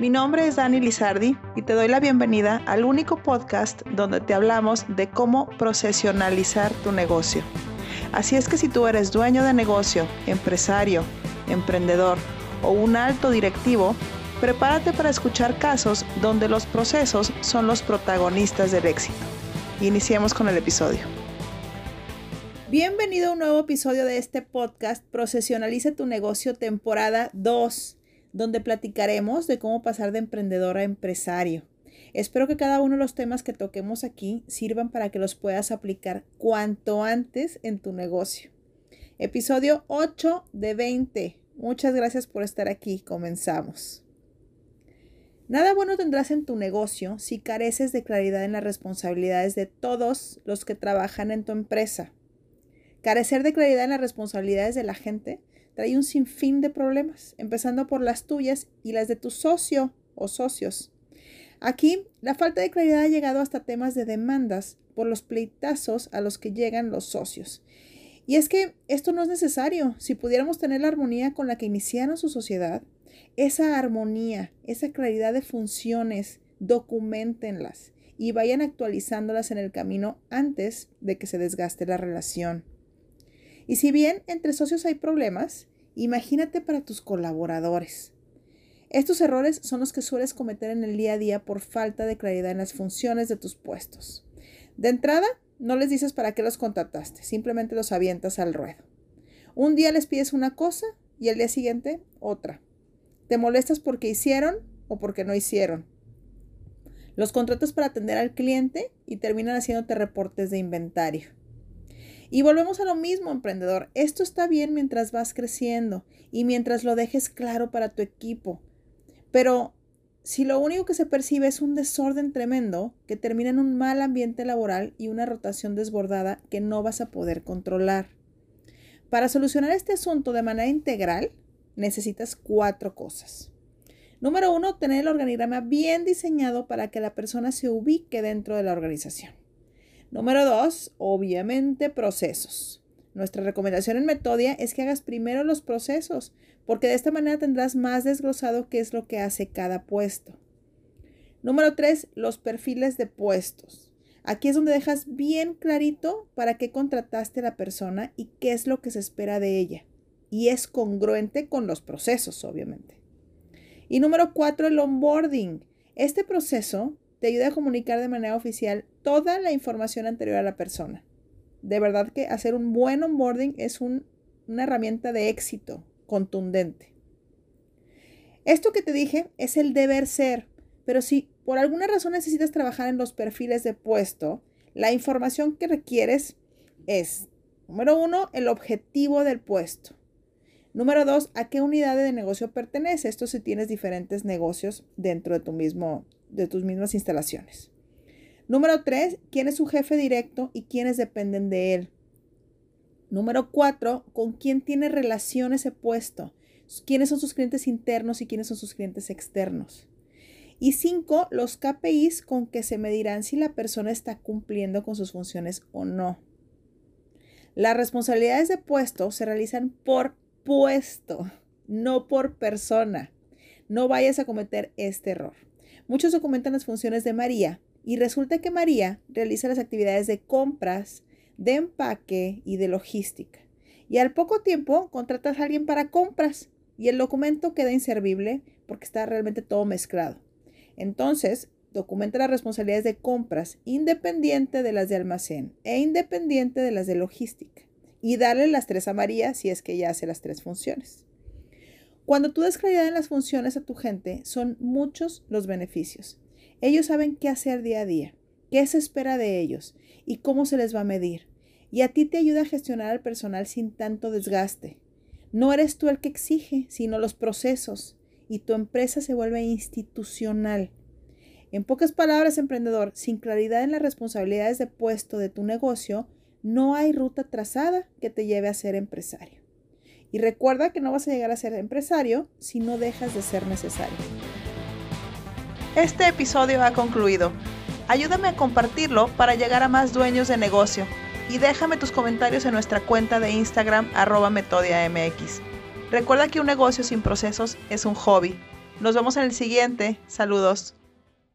Mi nombre es Dani Lizardi y te doy la bienvenida al único podcast donde te hablamos de cómo procesionalizar tu negocio. Así es que si tú eres dueño de negocio, empresario, emprendedor o un alto directivo, prepárate para escuchar casos donde los procesos son los protagonistas del éxito. Iniciemos con el episodio. Bienvenido a un nuevo episodio de este podcast Procesionaliza tu negocio temporada 2, donde platicaremos de cómo pasar de emprendedor a empresario. Espero que cada uno de los temas que toquemos aquí sirvan para que los puedas aplicar cuanto antes en tu negocio. Episodio 8 de 20. Muchas gracias por estar aquí. Comenzamos. Nada bueno tendrás en tu negocio si careces de claridad en las responsabilidades de todos los que trabajan en tu empresa. Carecer de claridad en las responsabilidades de la gente trae un sinfín de problemas, empezando por las tuyas y las de tu socio o socios. Aquí, la falta de claridad ha llegado hasta temas de demandas por los pleitazos a los que llegan los socios. Y es que esto no es necesario. Si pudiéramos tener la armonía con la que iniciaron su sociedad, esa armonía, esa claridad de funciones, documentenlas y vayan actualizándolas en el camino antes de que se desgaste la relación. Y si bien entre socios hay problemas, imagínate para tus colaboradores. Estos errores son los que sueles cometer en el día a día por falta de claridad en las funciones de tus puestos. De entrada, no les dices para qué los contrataste, simplemente los avientas al ruedo. Un día les pides una cosa y el día siguiente otra. Te molestas porque hicieron o porque no hicieron. Los contratas para atender al cliente y terminan haciéndote reportes de inventario. Y volvemos a lo mismo, emprendedor. Esto está bien mientras vas creciendo y mientras lo dejes claro para tu equipo. Pero si lo único que se percibe es un desorden tremendo que termina en un mal ambiente laboral y una rotación desbordada que no vas a poder controlar. Para solucionar este asunto de manera integral, necesitas cuatro cosas. Número uno, tener el organigrama bien diseñado para que la persona se ubique dentro de la organización. Número dos, obviamente procesos. Nuestra recomendación en Metodia es que hagas primero los procesos, porque de esta manera tendrás más desglosado qué es lo que hace cada puesto. Número tres, los perfiles de puestos. Aquí es donde dejas bien clarito para qué contrataste a la persona y qué es lo que se espera de ella y es congruente con los procesos, obviamente. Y número cuatro, el onboarding. Este proceso te ayuda a comunicar de manera oficial toda la información anterior a la persona. De verdad que hacer un buen onboarding es una herramienta de éxito contundente. Esto que te dije es el deber ser, pero si por alguna razón necesitas trabajar en los perfiles de puesto, la información que requieres es, número uno, el objetivo del puesto. Número dos, ¿a qué unidad de negocio pertenece? Esto si tienes diferentes negocios dentro de, tu mismo, de tus mismas instalaciones. Número tres, ¿quién es su jefe directo y quiénes dependen de él? Número cuatro, ¿con quién tiene relación ese puesto? ¿Quiénes son sus clientes internos y quiénes son sus clientes externos? Y cinco, los KPIs con que se medirán si la persona está cumpliendo con sus funciones o no. Las responsabilidades de puesto se realizan por puesto, no por persona. No vayas a cometer este error. Muchos documentan las funciones de María y resulta que María realiza las actividades de compras, de empaque y de logística. Y al poco tiempo contratas a alguien para compras y el documento queda inservible porque está realmente todo mezclado. Entonces, documenta las responsabilidades de compras independiente de las de almacén e independiente de las de logística y darle las tres a María si es que ella hace las tres funciones. Cuando tú das claridad en las funciones a tu gente, son muchos los beneficios. Ellos saben qué hacer día a día, qué se espera de ellos y cómo se les va a medir. Y a ti te ayuda a gestionar al personal sin tanto desgaste. No eres tú el que exige, sino los procesos. Y tu empresa se vuelve institucional. En pocas palabras, emprendedor, sin claridad en las responsabilidades de puesto de tu negocio, no hay ruta trazada que te lleve a ser empresario. Y recuerda que no vas a llegar a ser empresario si no dejas de ser necesario. Este episodio ha concluido. Ayúdame a compartirlo para llegar a más dueños de negocio y déjame tus comentarios en nuestra cuenta de Instagram arroba metodiamx. Recuerda que un negocio sin procesos es un hobby. Nos vemos en el siguiente. Saludos.